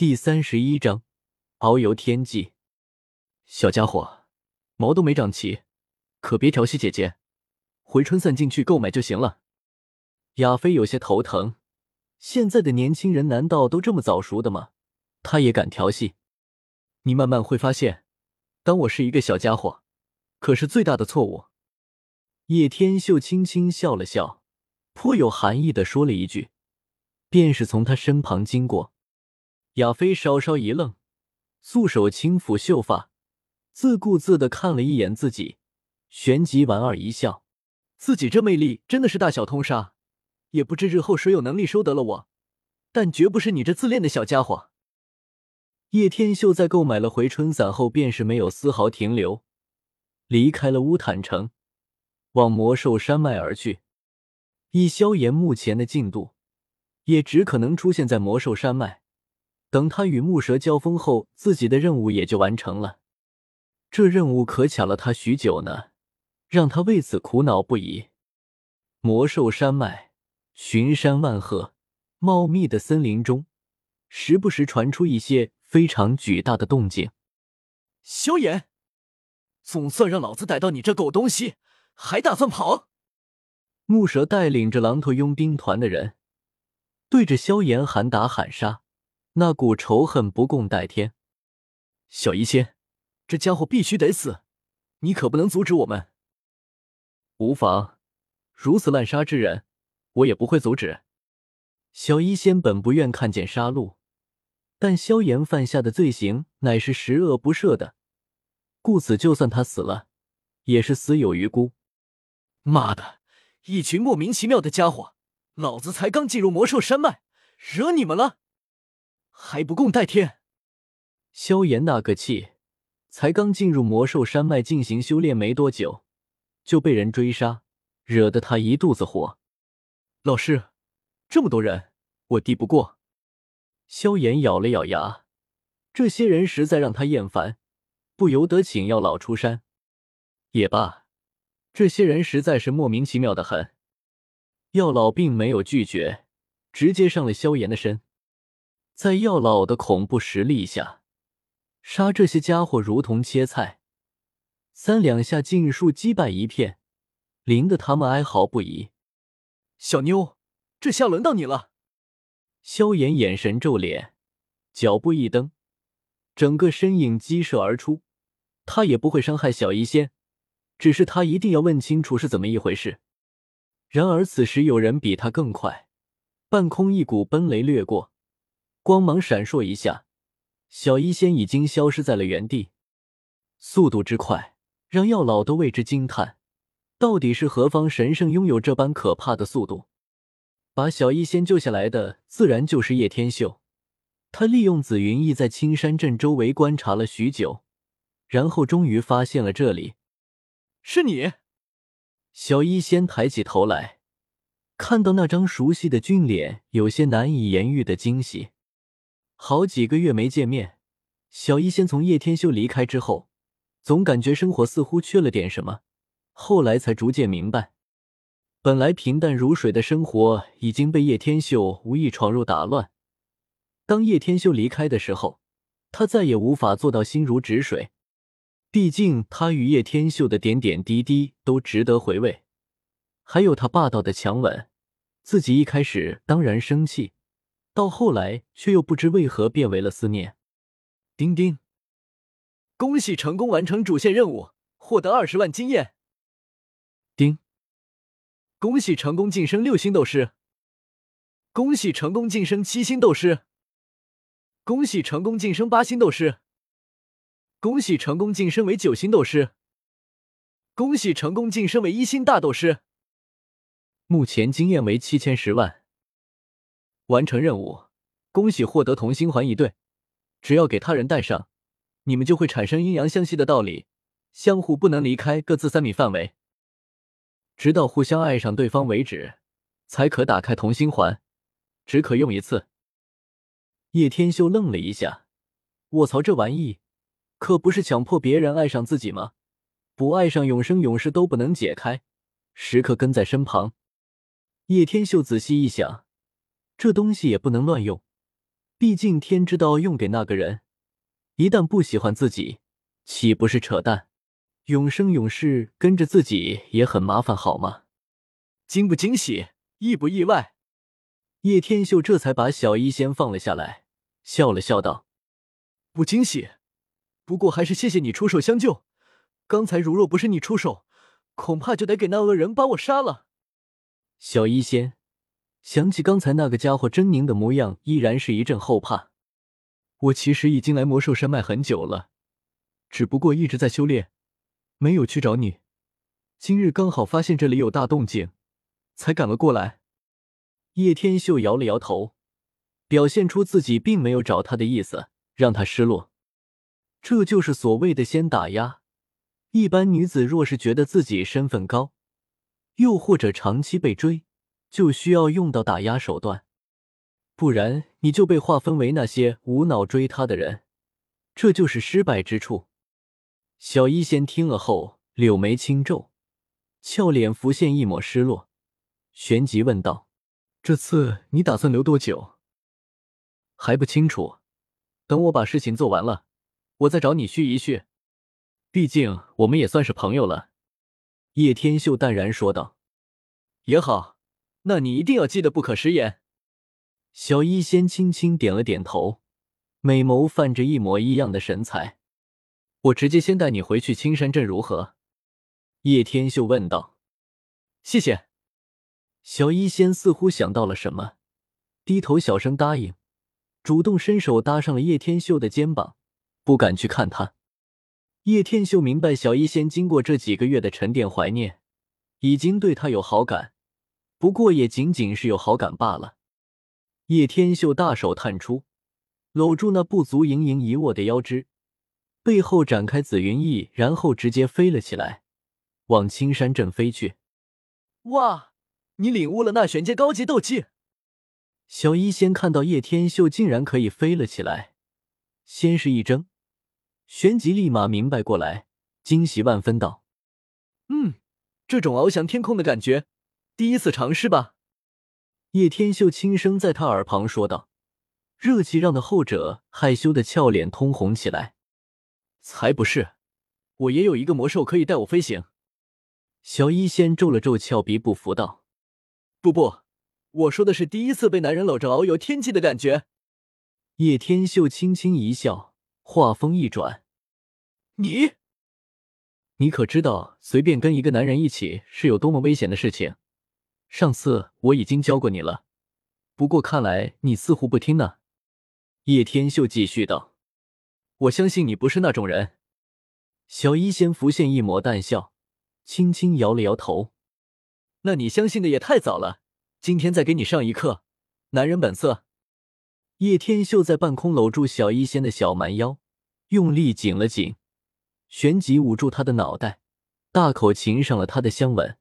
第三十一章，遨游天际。小家伙，毛都没长齐，可别调戏姐姐。回春散进去购买就行了。亚飞有些头疼，现在的年轻人难道都这么早熟的吗？他也敢调戏？你慢慢会发现，当我是一个小家伙，可是最大的错误。叶天秀轻轻笑了笑，颇有含义的说了一句，便是从他身旁经过。亚飞稍稍一愣，素手轻抚秀发，自顾自的看了一眼自己，旋即莞尔一笑：“自己这魅力真的是大小通杀，也不知日后谁有能力收得了我，但绝不是你这自恋的小家伙。”叶天秀在购买了回春伞后，便是没有丝毫停留，离开了乌坦城，往魔兽山脉而去。以萧炎目前的进度，也只可能出现在魔兽山脉。等他与木蛇交锋后，自己的任务也就完成了。这任务可卡了他许久呢，让他为此苦恼不已。魔兽山脉，群山万壑，茂密的森林中，时不时传出一些非常巨大的动静。萧炎，总算让老子逮到你这狗东西，还打算跑？木蛇带领着狼头佣兵团的人，对着萧炎喊打喊杀。那股仇恨不共戴天，小医仙，这家伙必须得死，你可不能阻止我们。无妨，如此滥杀之人，我也不会阻止。小医仙本不愿看见杀戮，但萧炎犯下的罪行乃是十恶不赦的，故此就算他死了，也是死有余辜。妈的，一群莫名其妙的家伙，老子才刚进入魔兽山脉，惹你们了？还不共戴天！萧炎那个气，才刚进入魔兽山脉进行修炼没多久，就被人追杀，惹得他一肚子火。老师，这么多人，我敌不过。萧炎咬了咬牙，这些人实在让他厌烦，不由得请药老出山。也罢，这些人实在是莫名其妙的很。药老并没有拒绝，直接上了萧炎的身。在药老的恐怖实力下，杀这些家伙如同切菜，三两下尽数击败一片，淋得他们哀嚎不已。小妞，这下轮到你了。萧炎眼神皱脸，脚步一蹬，整个身影激射而出。他也不会伤害小医仙，只是他一定要问清楚是怎么一回事。然而此时有人比他更快，半空一股奔雷掠过。光芒闪烁一下，小医仙已经消失在了原地，速度之快让药老都为之惊叹。到底是何方神圣拥有这般可怕的速度？把小医仙救下来的自然就是叶天秀。他利用紫云翼在青山镇周围观察了许久，然后终于发现了这里。是你？小医仙抬起头来，看到那张熟悉的俊脸，有些难以言喻的惊喜。好几个月没见面，小医仙从叶天秀离开之后，总感觉生活似乎缺了点什么。后来才逐渐明白，本来平淡如水的生活已经被叶天秀无意闯入打乱。当叶天秀离开的时候，他再也无法做到心如止水。毕竟他与叶天秀的点点滴滴都值得回味，还有他霸道的强吻。自己一开始当然生气。到后来，却又不知为何变为了思念。丁丁，恭喜成功完成主线任务，获得二十万经验。丁，恭喜成功晋升六星斗士。恭喜成功晋升七星斗士。恭喜成功晋升八星斗士。恭喜成功晋升为九星斗士。恭喜成功晋升为一星大斗士。目前经验为七千十万。完成任务，恭喜获得同心环一对。只要给他人戴上，你们就会产生阴阳相吸的道理，相互不能离开各自三米范围，直到互相爱上对方为止，才可打开同心环，只可用一次。叶天秀愣了一下，卧槽，这玩意可不是强迫别人爱上自己吗？不爱上，永生永世都不能解开，时刻跟在身旁。叶天秀仔细一想。这东西也不能乱用，毕竟天知道用给那个人，一旦不喜欢自己，岂不是扯淡？永生永世跟着自己也很麻烦，好吗？惊不惊喜，意不意外？叶天秀这才把小医仙放了下来，笑了笑道：“不惊喜，不过还是谢谢你出手相救。刚才如若不是你出手，恐怕就得给那恶人把我杀了。”小医仙想起刚才那个家伙狰狞的模样，依然是一阵后怕。我其实已经来魔兽山脉很久了，只不过一直在修炼，没有去找你。今日刚好发现这里有大动静，才赶了过来。叶天秀摇了摇头，表现出自己并没有找他的意思，让他失落。这就是所谓的先打压。一般女子若是觉得自己身份高，又或者长期被追，就需要用到打压手段，不然你就被划分为那些无脑追他的人，这就是失败之处。小医仙听了后，柳眉轻皱，俏脸浮现一抹失落，旋即问道：“这次你打算留多久？”还不清楚，等我把事情做完了，我再找你叙一叙。毕竟我们也算是朋友了。”叶天秀淡然说道。“也好，那你一定要记得不可食言。”小医仙轻轻点了点头，美眸泛着一模一样的神采。“我直接先带你回去青山镇如何？”叶天秀问道。“谢谢。”小医仙似乎想到了什么，低头小声答应，主动伸手搭上了叶天秀的肩膀，不敢去看他。叶天秀明白，小医仙经过这几个月的沉淀怀念，已经对他有好感，不过也仅仅是有好感罢了。叶天秀大手探出，搂住那不足盈盈一握的腰肢，背后展开紫云翼，然后直接飞了起来，往青山镇飞去。哇，你领悟了那玄阶高级斗技！小医仙看到叶天秀竟然可以飞了起来，先是一怔。旋即立马明白过来，惊喜万分道：“嗯，这种翱翔天空的感觉，第一次尝试吧。”叶天秀轻声在他耳旁说道，热气让的后者害羞的俏脸通红起来。“才不是，我也有一个魔兽可以带我飞行。”小医仙皱了皱俏鼻，不服道：“不不，我说的是第一次被男人搂着遨游天际的感觉。”叶天秀轻轻一笑。话锋一转，你，你可知道随便跟一个男人一起是有多么危险的事情？上次我已经教过你了，不过看来你似乎不听呢。叶天秀继续道：“我相信你不是那种人。”小医仙浮现一抹淡笑，轻轻摇了摇头：“那你相信的也太早了。今天再给你上一课，男人本色。”叶天秀在半空搂住小医仙的小蛮腰，用力紧了紧，旋即捂住她的脑袋，大口擒上了她的香吻。